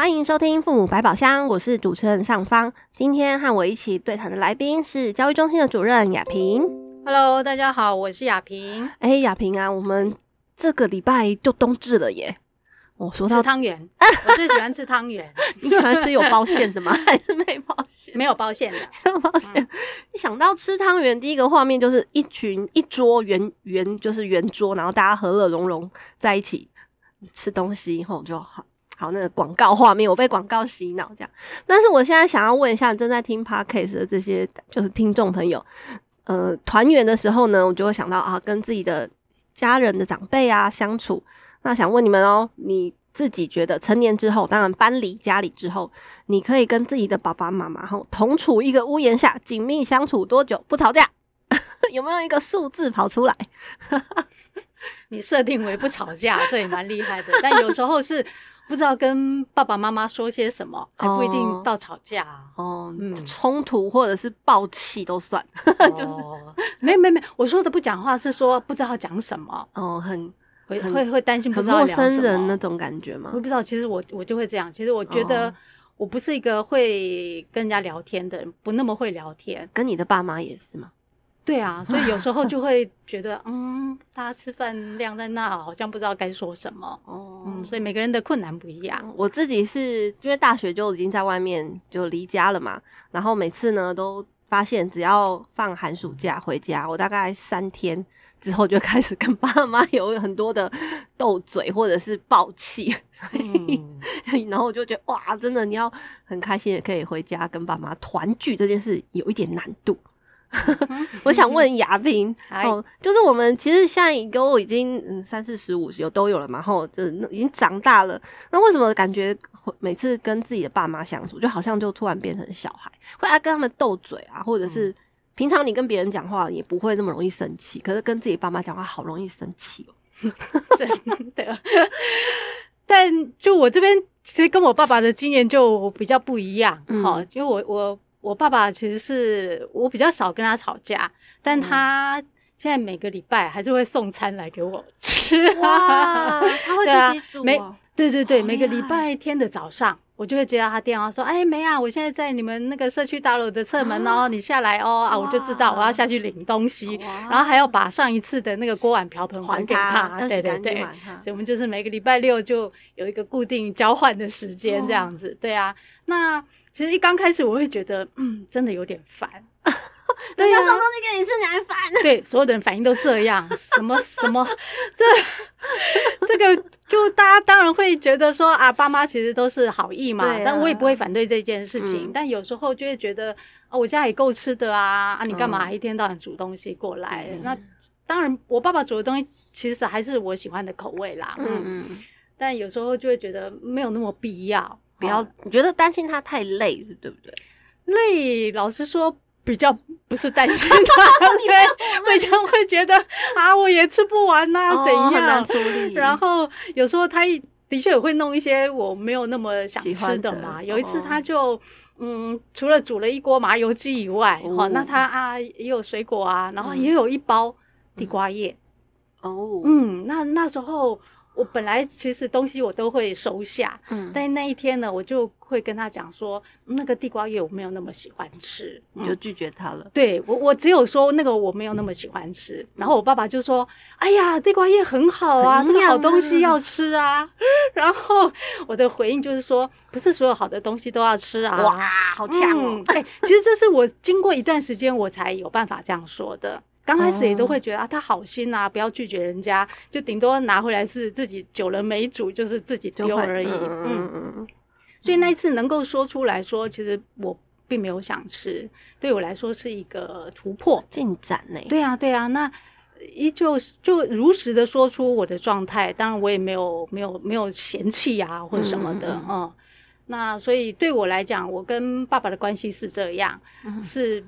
欢迎收听父母百宝箱，我是主持人尚方。今天和我一起对谈的来宾是教育中心的主任雅萍。Hello，大家好，我是雅萍。哎、欸，雅萍啊，我们这个礼拜就冬至了耶。我说到吃汤圆，我最喜欢吃汤圆。你喜欢吃有包馅的吗？还是没包馅？没有包馅的，没有包馅。嗯、一想到吃汤圆，第一个画面就是一群一桌圆圆，就是圆桌，然后大家和乐融融在一起吃东西，以后就好好那个广告画面，我被广告洗脑这样。但是我现在想要问一下正在听 Podcast 的这些就是听众朋友。呃，团圆的时候呢，我就会想到啊，跟自己的家人的长辈啊相处。那想问你们哦，你自己觉得成年之后，当然搬离家里之后，你可以跟自己的爸爸妈妈后同处一个屋檐下，紧密相处多久不吵架？有没有一个数字跑出来？你设定为不吵架，这也蛮厉害的。但有时候是。不知道跟爸爸妈妈说些什么，还不一定到吵架哦。冲、嗯、突或者是爆气都算，哦、就 是没没没，我说的不讲话是说不知道讲什么哦，很会会会担心不知道陌生人那种感觉吗？我不知道，其实我我就会这样。其实我觉得我不是一个会跟人家聊天的人，不那么会聊天。跟你的爸妈也是吗？对啊，所以有时候就会觉得，嗯，大家吃饭晾在那，好像不知道该说什么。哦，嗯，所以每个人的困难不一样。我自己是因为大学就已经在外面就离家了嘛，然后每次呢都发现，只要放寒暑假回家，我大概三天之后就开始跟爸妈有很多的斗嘴或者是爆气，嗯、然后我就觉得哇，真的你要很开心也可以回家跟爸妈团聚这件事有一点难度。我想问 雅萍哦，就是我们其实现在都已经嗯三四十五有都有了嘛，然后就已经长大了。那为什么感觉每次跟自己的爸妈相处，就好像就突然变成小孩，会爱跟他们斗嘴啊，或者是平常你跟别人讲话也不会这么容易生气，可是跟自己爸妈讲话好容易生气哦。真的，但就我这边其实跟我爸爸的经验就比较不一样，哈、嗯，就我我。我爸爸其实是我比较少跟他吵架，但他现在每个礼拜还是会送餐来给我吃。哇，他会自己煮啊？对对对，每个礼拜天的早上，我就会接到他电话说：“哎，梅啊，我现在在你们那个社区大楼的侧门哦，你下来哦啊！”我就知道我要下去领东西，然后还要把上一次的那个锅碗瓢盆还给他。对对对，所以我们就是每个礼拜六就有一个固定交换的时间这样子。对啊，那。其实一刚开始我会觉得，嗯，真的有点烦。人家送东西给你吃，你还烦？对，所有的人反应都这样。什么什么，这这个就大家当然会觉得说啊，爸妈其实都是好意嘛。啊、但我也不会反对这件事情。嗯、但有时候就会觉得，啊，我家也够吃的啊，啊，你干嘛一天到晚煮东西过来？嗯、那当然，我爸爸煮的东西其实还是我喜欢的口味啦。嗯嗯。但有时候就会觉得没有那么必要。不要，你觉得担心他太累是对不对？累，老实说，比较不是担心他，因为会常会觉得啊，我也吃不完呐、啊，哦、怎样？然后有时候他的确也会弄一些我没有那么想吃的嘛。的有一次他就、哦、嗯，除了煮了一锅麻油鸡以外，哦，那他啊也有水果啊，然后也有一包地瓜叶。哦，嗯，那那时候。我本来其实东西我都会收下，嗯，但那一天呢，我就会跟他讲说，那个地瓜叶我没有那么喜欢吃，你就拒绝他了。嗯、对我，我只有说那个我没有那么喜欢吃，然后我爸爸就说：“哎呀，地瓜叶很好啊，这个好东西要吃啊。”然后我的回应就是说：“不是所有好的东西都要吃啊。”哇，好强哦！哎、嗯，其实这是我经过一段时间我才有办法这样说的。刚开始也都会觉得啊，他好心啊，不要拒绝人家，就顶多拿回来是自己久了没煮，就是自己丢而已。嗯嗯嗯。所以那一次能够说出来说，其实我并没有想吃，对我来说是一个突破进展呢。对啊对啊，那依旧就如实的说出我的状态，当然我也没有没有没有嫌弃啊或者什么的嗯。那所以对我来讲，我跟爸爸的关系是这样，是。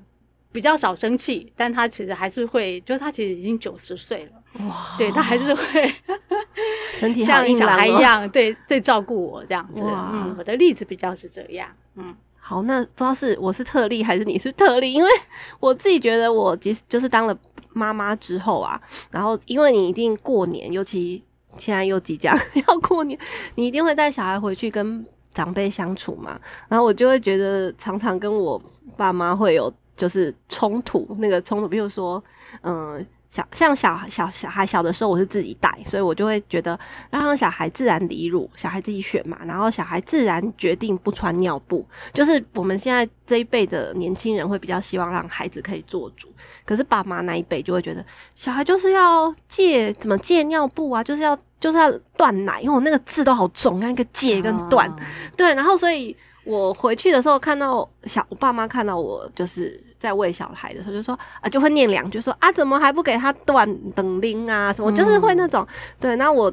比较少生气，但他其实还是会，就是他其实已经九十岁了，哇，对他还是会 身体像小孩一样，对对照顾我这样子。嗯，我的例子比较是这样。嗯，好，那不知道是我是特例还是你是特例，因为我自己觉得我即使就是当了妈妈之后啊，然后因为你一定过年，尤其现在又即将 要过年，你一定会带小孩回去跟长辈相处嘛，然后我就会觉得常常跟我爸妈会有就是冲突，那个冲突，比如说，嗯，小像小小小孩小的时候，我是自己带，所以我就会觉得让小孩自然离乳，小孩自己选嘛，然后小孩自然决定不穿尿布，就是我们现在这一辈的年轻人会比较希望让孩子可以做主，可是爸妈那一辈就会觉得小孩就是要戒，怎么戒尿布啊，就是要。就是要断奶，因为我那个字都好重，那个戒跟断，哦、对，然后所以我回去的时候看到小我爸妈看到我就是在喂小孩的时候，就说啊，就会念两句说啊，怎么还不给他断等铃啊什么，就是会那种、嗯、对，那我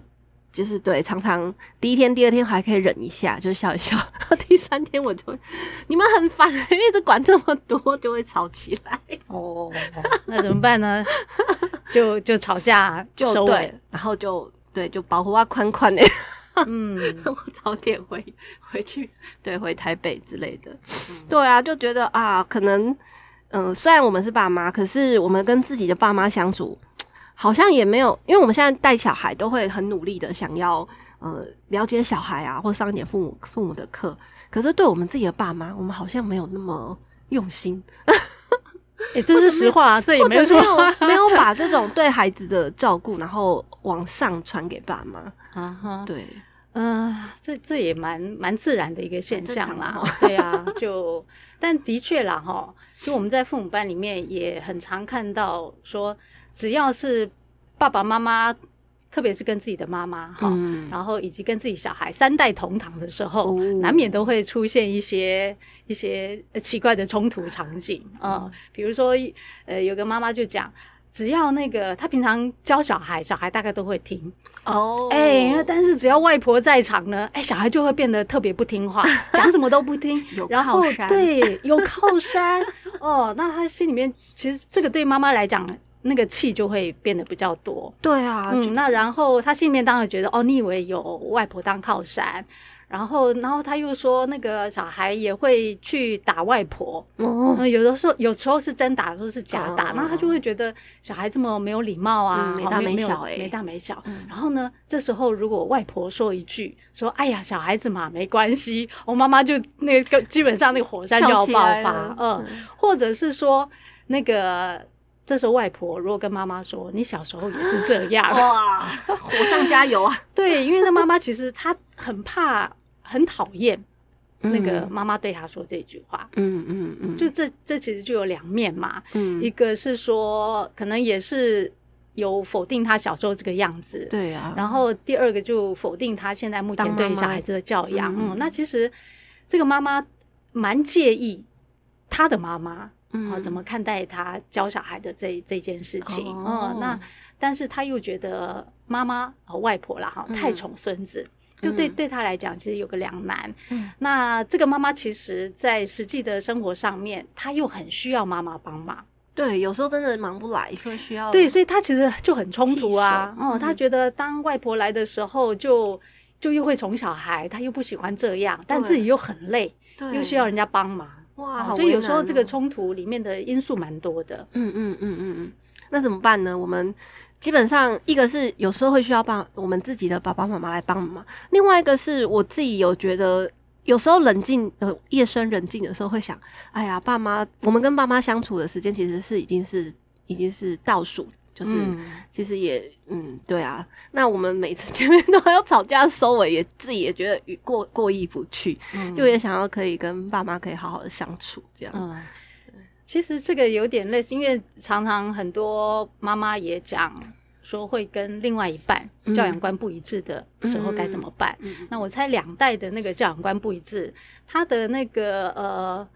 就是对，常常第一天、第二天还可以忍一下，就笑一笑，然 后第三天我就会你们很烦，因为一直管这么多，就会吵起来。哦，那怎么办呢？就就吵架，就对，然后就。对，就保护啊，宽宽的，嗯，我早点回回去，对，回台北之类的，嗯、对啊，就觉得啊，可能，嗯、呃，虽然我们是爸妈，可是我们跟自己的爸妈相处，好像也没有，因为我们现在带小孩都会很努力的想要，呃，了解小孩啊，或上一点父母父母的课，可是对我们自己的爸妈，我们好像没有那么用心。哎、欸，这是实话，啊，这也没有错，没有把这种对孩子的照顾，然后往上传给爸妈。啊哈，对，嗯、呃，这这也蛮蛮自然的一个现象啦。对啊，就但的确啦，哈，就我们在父母班里面也很常看到说，只要是爸爸妈妈。特别是跟自己的妈妈哈，嗯、然后以及跟自己小孩三代同堂的时候，哦、难免都会出现一些一些奇怪的冲突场景啊。嗯、比如说，呃，有个妈妈就讲，只要那个他平常教小孩，小孩大概都会听哦。哎，但是只要外婆在场呢，哎，小孩就会变得特别不听话，讲什么都不听。有靠山，然后对，有靠山 哦。那他心里面其实这个对妈妈来讲。那个气就会变得比较多，对啊，嗯，那然后他心里面当然觉得，哦，你以为有外婆当靠山，然后，然后他又说，那个小孩也会去打外婆，哦、嗯，有的时候有时候是真打，有时候是假打，那、哦、他就会觉得小孩这么没有礼貌啊，嗯、没大没小哎，没大没小。嗯、然后呢，这时候如果外婆说一句，说，哎呀，小孩子嘛，没关系，我妈妈就那个基本上那个火山就要爆发，嗯，嗯或者是说那个。这时候外婆如果跟妈妈说：“你小时候也是这样。”哇，火上加油啊！对，因为那妈妈其实她很怕、很讨厌那个妈妈对他说这句话。嗯嗯嗯，就这这其实就有两面嘛。嗯，一个是说可能也是有否定他小时候这个样子。对啊。然后第二个就否定他现在目前对小孩子的教养。嗯，那其实这个妈妈蛮介意他的妈妈。嗯、哦，怎么看待他教小孩的这这件事情？哦、嗯，那但是他又觉得妈妈和外婆啦哈太宠孙子，嗯、就对对他来讲其实有个两难。嗯，那这个妈妈其实在实际的生活上面，她又很需要妈妈帮忙。对，有时候真的忙不来，会需要。对，所以他其实就很冲突啊。哦、嗯，他觉得当外婆来的时候就，就就又会宠小孩，他又不喜欢这样，但自己又很累，对又需要人家帮忙。哇，所以有时候这个冲突里面的因素蛮多的。嗯嗯嗯嗯嗯，那怎么办呢？我们基本上一个是有时候会需要帮我们自己的爸爸妈妈来帮忙，另外一个是我自己有觉得有时候冷静呃夜深人静的时候会想，哎呀，爸妈，我们跟爸妈相处的时间其实是已经是已经是倒数。就是，其实也，嗯，对啊。那我们每次见面都还要吵架收尾，也自己也觉得过过意不去，嗯、就也想要可以跟爸妈可以好好的相处，这样。嗯，其实这个有点类似，因为常常很多妈妈也讲说会跟另外一半教养观不一致的时候该怎么办。嗯嗯嗯、那我猜两代的那个教养观不一致，他的那个呃，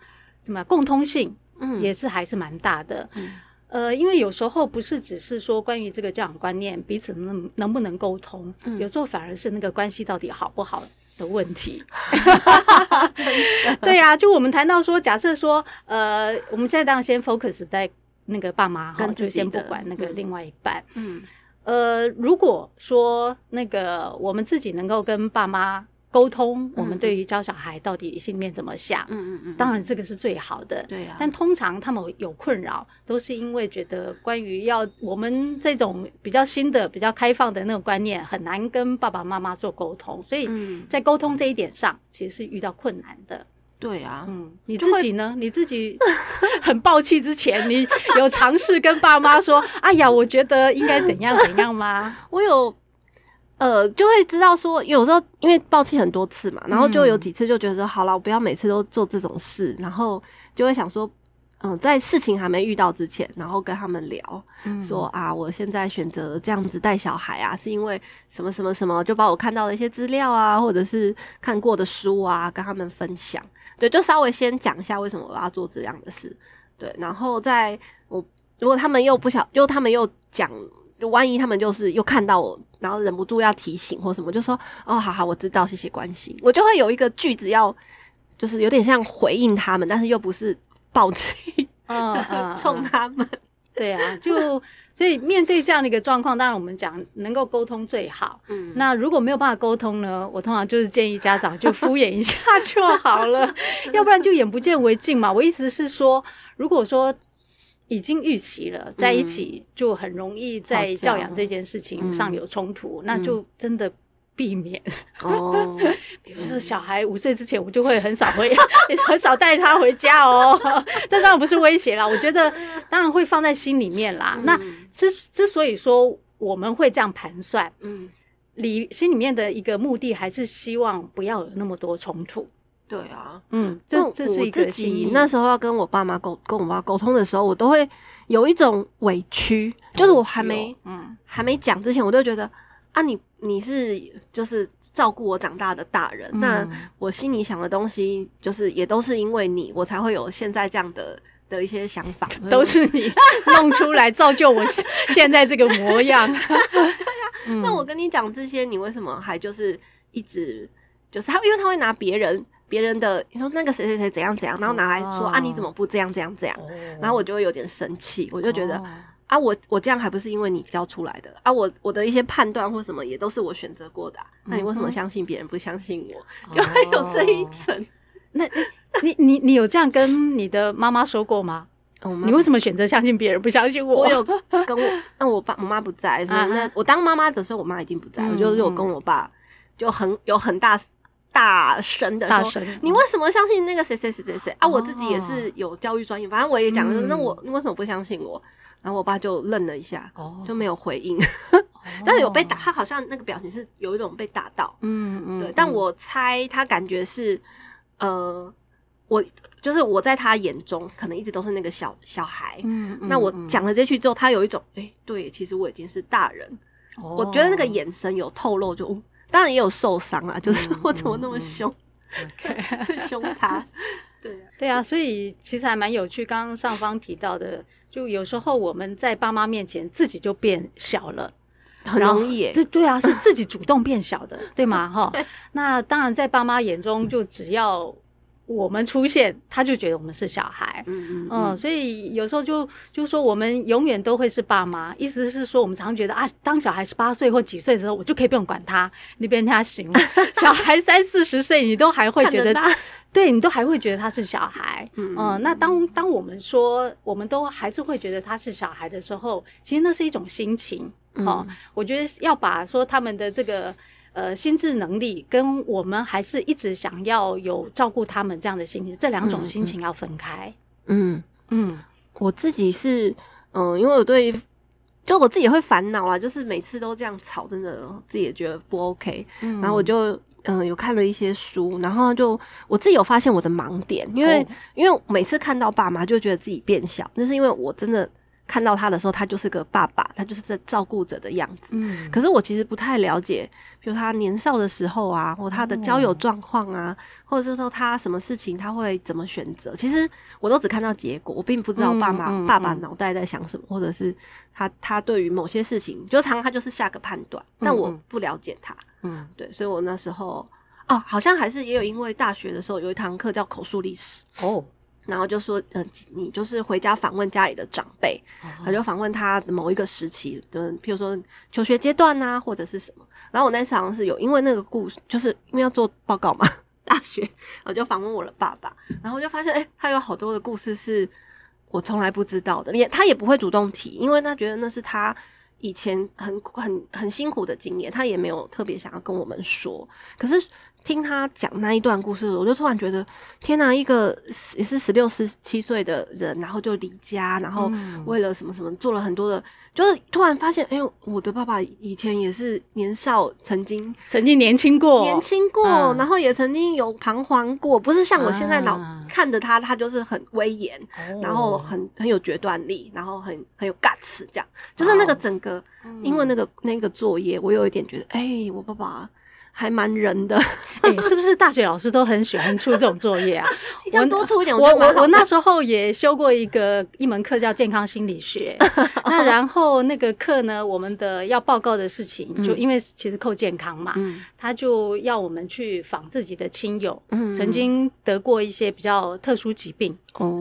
怎么共通性，嗯，也是还是蛮大的。嗯。呃，因为有时候不是只是说关于这个教养观念彼此能能不能沟通，嗯、有时候反而是那个关系到底好不好的问题。对呀、啊，就我们谈到说，假设说，呃，我们现在当然先 focus 在那个爸妈哈，就先不管那个另外一半。嗯，呃，如果说那个我们自己能够跟爸妈。沟通，我们对于教小孩到底心里面怎么想？嗯嗯嗯，当然这个是最好的。对啊，但通常他们有困扰，都是因为觉得关于要我们这种比较新的、比较开放的那种观念，很难跟爸爸妈妈做沟通，所以在沟通这一点上，其实是遇到困难的。对啊，嗯，你自己呢？你自己 很暴气之前，你有尝试跟爸妈说：“哎呀，我觉得应该怎样怎样吗？” 我有。呃，就会知道说，有时候因为抱气很多次嘛，然后就有几次就觉得说，好了，我不要每次都做这种事，然后就会想说，嗯、呃，在事情还没遇到之前，然后跟他们聊，嗯、说啊，我现在选择这样子带小孩啊，是因为什么什么什么，就把我看到的一些资料啊，或者是看过的书啊，跟他们分享，对，就稍微先讲一下为什么我要做这样的事，对，然后在我如果他们又不想，又他们又讲。就万一他们就是又看到我，然后忍不住要提醒或什么，就说哦，好好，我知道，谢谢关心。我就会有一个句子要，就是有点像回应他们，但是又不是暴气，嗯，冲他们。对啊，就所以面对这样的一个状况，当然我们讲能够沟通最好。嗯，那如果没有办法沟通呢，我通常就是建议家长就敷衍一下就好了，要不然就眼不见为净嘛。我意思是说，如果说。已经预期了，在一起就很容易在教养这件事情上有冲突，嗯、那就真的避免哦。比如说小孩五岁之前，我就会很少回，很少带他回家哦。这当然不是威胁啦，我觉得当然会放在心里面啦。嗯、那之之所以说我们会这样盘算，嗯，里心里面的一个目的还是希望不要有那么多冲突。对啊，嗯，这这是一个自己那时候要跟我爸妈沟跟我妈沟通的时候，我都会有一种委屈，就是我还没嗯。还没讲之前，我都觉得啊，你你是就是照顾我长大的大人，嗯、那我心里想的东西，就是也都是因为你，我才会有现在这样的的一些想法，都是你弄出来造就我现在这个模样。对啊，嗯、那我跟你讲这些，你为什么还就是一直就是他，因为他会拿别人。别人的你说那个谁谁谁怎样怎样，然后拿来说、oh. 啊，你怎么不这样这样这样？Oh. 然后我就会有点生气，我就觉得、oh. 啊，我我这样还不是因为你教出来的啊？我我的一些判断或什么也都是我选择过的、啊，那你为什么相信别人不相信我？Oh. 就会有这一层。那你你你有这样跟你的妈妈说过吗？Oh, 你为什么选择相信别人不相信我？我有跟我那我爸我妈不在，所以那我当妈妈的时候，我妈已经不在，我就是我跟我爸就很有很大。大声的说，你为什么相信那个谁谁谁谁谁啊？我自己也是有教育专业，反正我也讲了，那我你为什么不相信我？然后我爸就愣了一下，就没有回应。但是有被打，他好像那个表情是有一种被打到，嗯嗯，对。但我猜他感觉是，呃，我就是我在他眼中可能一直都是那个小小孩。嗯，那我讲了这句之后，他有一种，哎，对，其实我已经是大人。我觉得那个眼神有透露，就。当然也有受伤啊，就是 我怎么那么凶，凶他？对啊，对啊，所以其实还蛮有趣。刚刚上方提到的，就有时候我们在爸妈面前自己就变小了，很容易。对对啊，是自己主动变小的，对吗？哈，那当然在爸妈眼中，就只要。我们出现，他就觉得我们是小孩，嗯嗯嗯，所以有时候就就说我们永远都会是爸妈，意思是说我们常觉得啊，当小孩十八岁或几岁的时候，我就可以不用管他，你别人家行了。小孩三四十岁，你都还会觉得，对你都还会觉得他是小孩，嗯，嗯，那当当我们说我们都还是会觉得他是小孩的时候，其实那是一种心情，哦，嗯，我觉得要把说他们的这个。呃，心智能力跟我们还是一直想要有照顾他们这样的心情，这两种心情要分开。嗯嗯，嗯，我自己是嗯、呃，因为我对，就我自己会烦恼啊，就是每次都这样吵，真的自己也觉得不 OK。嗯，然后我就嗯、呃、有看了一些书，然后就我自己有发现我的盲点，因为、哦、因为每次看到爸妈就觉得自己变小，那是因为我真的。看到他的时候，他就是个爸爸，他就是在照顾者的样子。嗯，可是我其实不太了解，比如他年少的时候啊，或他的交友状况啊，嗯、或者是说他什么事情他会怎么选择。其实我都只看到结果，我并不知道爸妈、嗯嗯嗯、爸爸脑袋在想什么，或者是他他对于某些事情，就常常他就是下个判断，但我不了解他。嗯，对，所以我那时候哦，好像还是也有，因为大学的时候有一堂课叫口述历史哦，然后就说，呃，你就是回家访问家里的长辈，他就访问他某一个时期的，譬如说求学阶段啊，或者是什么。然后我那次好像是有，因为那个故事，就是因为要做报告嘛，大学，我就访问我的爸爸，然后我就发现，哎，他有好多的故事是我从来不知道的，也他也不会主动提，因为他觉得那是他。以前很很很辛苦的经验，他也没有特别想要跟我们说。可是听他讲那一段故事，我就突然觉得，天哪！一个也是十六、十七岁的人，然后就离家，然后为了什么什么做了很多的。就是突然发现，哎呦，我的爸爸以前也是年少，曾经曾经年轻过，年轻过，嗯、然后也曾经有彷徨过，不是像我现在脑、啊、看着他，他就是很威严，哦、然后很很有决断力，然后很很有 guts，这样，就是那个整个，哦、因为那个那个作业，我有一点觉得，哎，我爸爸。还蛮人的，哎、欸，是不是大学老师都很喜欢出这种作业啊？我多出一点，我我我，我那时候也修过一个一门课叫健康心理学。那然后那个课呢，我们的要报告的事情，就因为其实扣健康嘛，嗯、他就要我们去访自己的亲友，嗯、曾经得过一些比较特殊疾病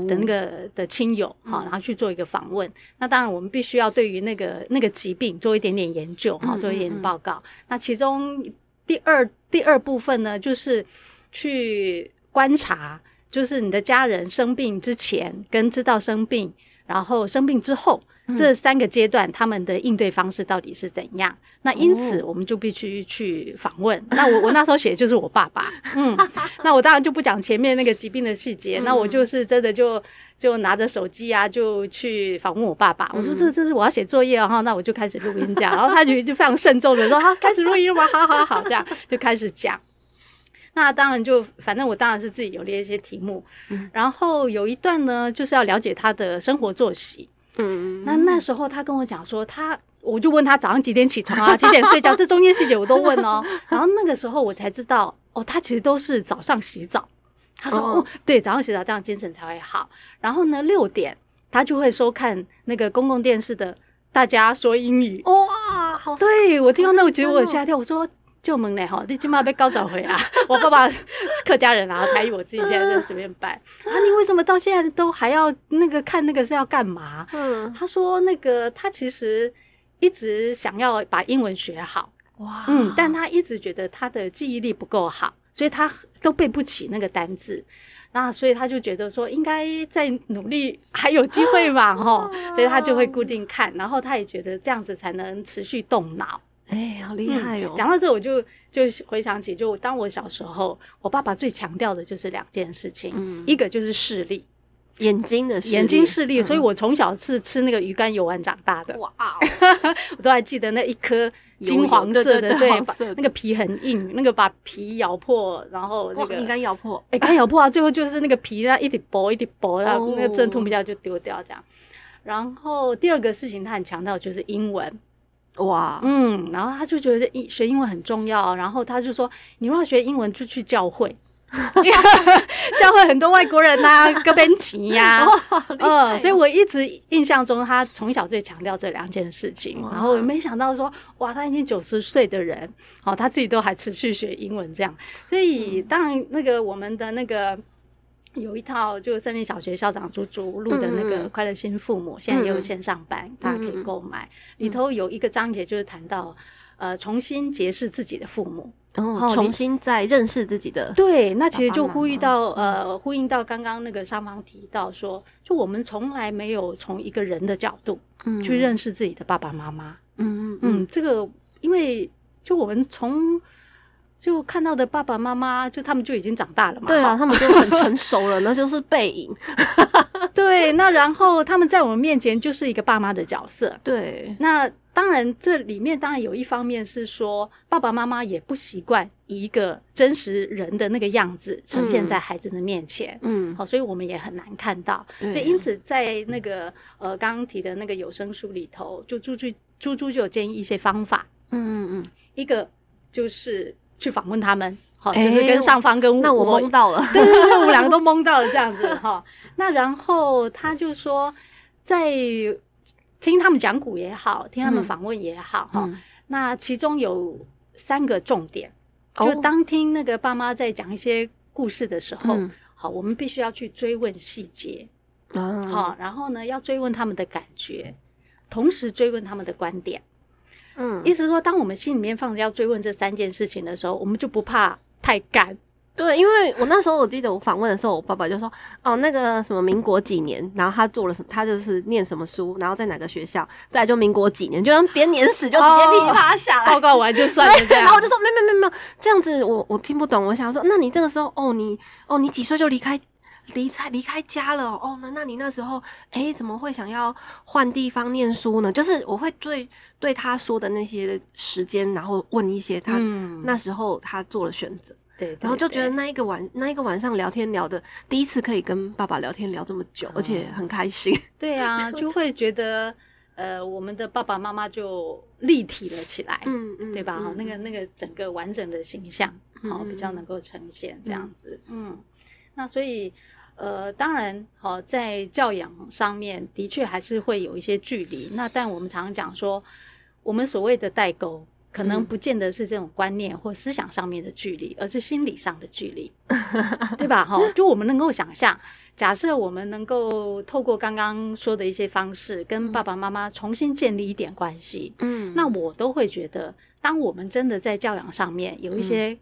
的那个的亲友，好、嗯，然后去做一个访问。那当然，我们必须要对于那个那个疾病做一点点研究，哈，做一点点报告。嗯嗯嗯，那其中。第二第二部分呢，就是去观察，就是你的家人生病之前跟知道生病，然后生病之后、这三个阶段，他们的应对方式到底是怎样？那因此我们就必须去访问。哦、那我我那时候写的就是我爸爸，嗯，那我当然就不讲前面那个疾病的细节，嗯、那我就是真的就。就拿着手机啊，就去访问我爸爸。我说这这是我要写作业哈，那我就开始录音这样。然后他就就非常慎重的说：“ 好，开始录音了吗？好好好，这样 就开始讲。”那当然就反正我当然是自己有列一些题目，然后有一段呢就是要了解他的生活作息。嗯，那那时候他跟我讲说他，我就问他早上几点起床啊，几点睡觉，这中间细节我都问哦。然后那个时候我才知道哦，他其实都是早上洗澡。他说：“哦，对，早上洗澡这样精神才会好。然后呢，六点他就会收看那个公共电视的《大家说英语》。哇，好！对，我听到那，我其实我很吓跳。我说：就门嘞吼，你起码被高找回啊！我爸爸是客家人啊，台语我自己现在在随便拜。啊，你为什么到现在都还要那个看那个是要干嘛？嗯，他说那个他其实一直想要把英文学好。哇，嗯，但他一直觉得他的记忆力不够好。”所以他都背不起那个单字，那所以他就觉得说应该再努力，还有机会嘛，吼，所以他就会固定看，然后他也觉得这样子才能持续动脑。哎，好厉害哦！讲到这，我就就回想起，就当我小时候，我爸爸最强调的就是两件事情，嗯，一个就是视力，眼睛的视力，眼睛视力，所以我从小是吃那个鱼肝油丸长大的。哇，我都还记得那一颗。金黄色的，对，对，对，那个皮很硬，那个把皮咬破，然后那个你敢咬破？哎、欸，敢咬破啊！最后就是那个皮啊，一点薄一点薄，然后那个阵痛不下就丢掉这样。然后第二个事情，他很强调就是英文，哇，嗯，然后他就觉得英学英文很重要，然后他就说，你如果要学英文就去教会。教会很多外国人呐、啊，哥本奇呀，嗯，所以我一直印象中他从小最强调这两件事情，然后我没想到说，哇，他已经九十岁的人，哦，他自己都还持续学英文这样，所以当然那个我们的那个有一套就森林小学校长猪猪录的那个快乐新父母，嗯、现在也有线上班，嗯、大家可以购买，嗯、里头有一个章节就是谈到。呃，重新结识自己的父母，然后、哦、重新再认识自己的。对，那其实就呼吁到呃，呼应到刚刚那个上方提到说，就我们从来没有从一个人的角度去认识自己的爸爸妈妈。嗯嗯嗯，这个因为就我们从就看到的爸爸妈妈，就他们就已经长大了嘛。对啊，他们就很成熟了，那 就是背影。对，那然后他们在我们面前就是一个爸妈的角色。对，那。当然，这里面当然有一方面是说，爸爸妈妈也不习惯以一个真实人的那个样子呈现在孩子的面前，嗯，好，所以我们也很难看到。对所以因此，在那个呃刚刚提的那个有声书里头，就猪猪猪猪就有建议一些方法，嗯嗯嗯，一个就是去访问他们，好，就是跟上方跟我、欸、那我懵到了，对对对，我们两个都懵到了这样子哈。那然后他就说在。听他们讲古也好，听他们访问也好，哈、嗯，那其中有三个重点，就当听那个爸妈在讲一些故事的时候，嗯、好，我们必须要去追问细节，嗯、好，然后呢，要追问他们的感觉，同时追问他们的观点。嗯，意思是说，当我们心里面放着要追问这三件事情的时候，我们就不怕太干。对，因为我那时候我记得我访问的时候，我爸爸就说：“哦，那个什么民国几年，然后他做了什么，他就是念什么书，然后在哪个学校，再就民国几年，就像编年史就直接噼啪下来，报告完就算了。然后我就说：没没没没有，这样子我我听不懂。我想说，那你这个时候，哦，你哦你几岁就离开离开离开家了？哦，那那你那时候，哎，怎么会想要换地方念书呢？就是我会对对他说的那些时间，然后问一些他、嗯、那时候他做了选择。”对，对，然后就觉得那一个晚那一个晚上聊天聊的第一次可以跟爸爸聊天聊这么久，嗯、而且很开心。对啊，就会觉得呃，我们的爸爸妈妈就立体了起来，嗯嗯，对吧？哈、嗯，那个那个整个完整的形象，好、嗯、比较能够呈现这样子。嗯，嗯，那所以呃，当然好在教养上面的确还是会有一些距离。那但我们常常讲说，我们所谓的代沟。可能不见得是这种观念或思想上面的距离，而是心理上的距离，对吧？哈，就我们能够想象，假设我们能够透过刚刚说的一些方式，跟爸爸妈妈重新建立一点关系，嗯，那我都会觉得，当我们真的在教养上面有一些、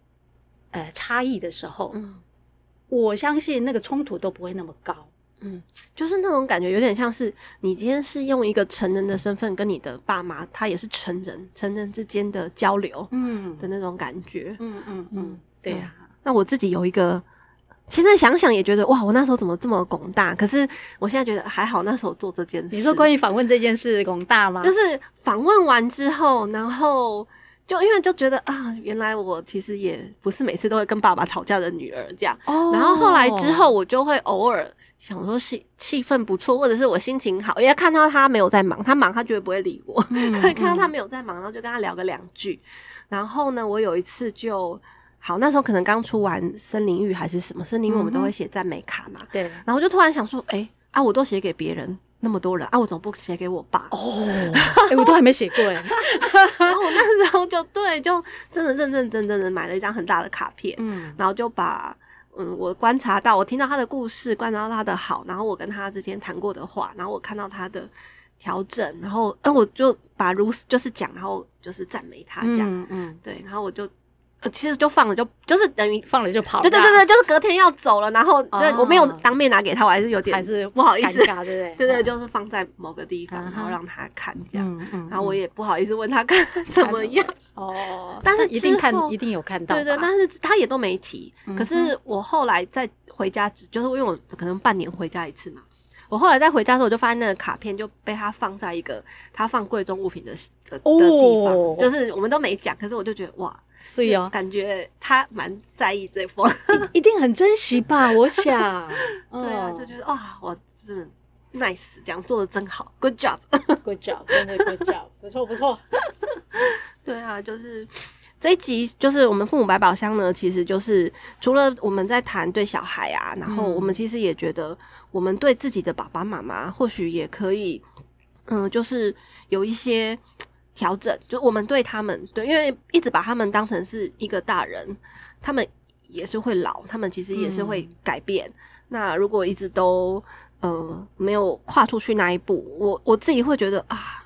嗯、呃差异的时候，嗯，我相信那个冲突都不会那么高。嗯，就是那种感觉，有点像是你今天是用一个成人的身份跟你的爸妈，他也是成人，成人之间的交流，嗯的那种感觉，嗯嗯嗯，嗯，对呀、啊。那我自己有一个，现在想想也觉得哇，我那时候怎么这么广大？可是我现在觉得还好，那时候做这件事。你说关于访问这件事广大吗？就是访问完之后，然后。就因为就觉得啊，原来我其实也不是每次都会跟爸爸吵架的女儿这样。Oh. 然后后来之后，我就会偶尔想说气气氛不错，或者是我心情好，因为看到他没有在忙，他忙他绝对不会理我。嗯嗯看到他没有在忙，然后就跟他聊个两句。然后呢，我有一次就好，那时候可能刚出完森林浴还是什么森林浴，我们都会写赞美卡嘛。对、嗯。然后就突然想说，哎、欸、啊，我都写给别人。那么多人啊，我怎么不写给我爸？哦，哎，我都还没写过哎。然后我那时候就对，就真的认认真真的买了一张很大的卡片，嗯，然后就把嗯我观察到，我听到他的故事，观察到他的好，然后我跟他之间谈过的话，然后我看到他的调整，然后嗯我就把如就是讲，然后就是赞美他这样，嗯，嗯对，然后我就。呃，其实就放了就，就就是等于放了就跑。对对对对，就是隔天要走了，然后对、哦、我没有当面拿给他，我还是有点还是不好意思，对不对？对对，就是放在某个地方，嗯、然后让他看这样。嗯嗯、然后我也不好意思问他看怎么样。哦。但是一定看，一定有看到。对对，但是他也都没提。嗯、可是我后来再回家，就是因为我可能半年回家一次嘛。我后来再回家的时候，我就发现那个卡片就被他放在一个他放贵重物品的的的地方，哦、就是我们都没讲，可是我就觉得哇。所以哦，感觉他蛮在意这封，一定很珍惜吧？我想，对啊，就觉得哇，我真的 nice，这样做的真好，good job，good job，真的 good job，不错不错。对啊，就是这一集，就是我们父母百宝箱呢，其实就是除了我们在谈对小孩啊，然后我们其实也觉得，我们对自己的爸爸妈妈，或许也可以，嗯，就是有一些。调整，就我们对他们，对，因为一直把他们当成是一个大人，他们也是会老，他们其实也是会改变。嗯、那如果一直都呃没有跨出去那一步，我我自己会觉得啊，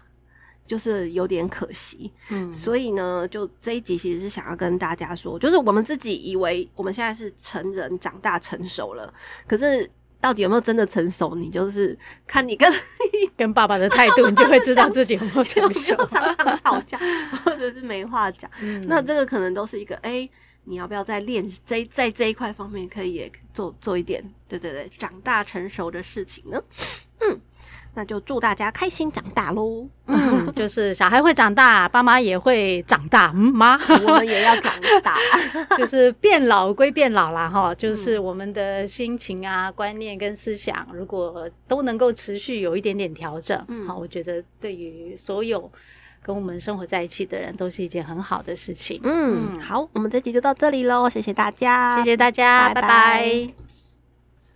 就是有点可惜。嗯，所以呢，就这一集其实是想要跟大家说，就是我们自己以为我们现在是成人，长大成熟了，可是。到底有没有真的成熟？你就是看你跟 跟爸爸的态度，你就会知道自己有没有成熟。常常吵架，或者是没话讲，嗯、那这个可能都是一个哎、欸，你要不要再练这在这一块方面可以也做做一点？对对对，长大成熟的事情呢？嗯。那就祝大家开心长大喽！嗯，就是小孩会长大，爸妈也会长大。嗯，妈，我们也要长大，就是变老归变老啦。哈。就是我们的心情啊、观念跟思想，如果都能够持续有一点点调整，嗯，好，我觉得对于所有跟我们生活在一起的人，都是一件很好的事情。嗯，好，我们这集就到这里喽，谢谢大家，谢谢大家，拜拜。拜拜。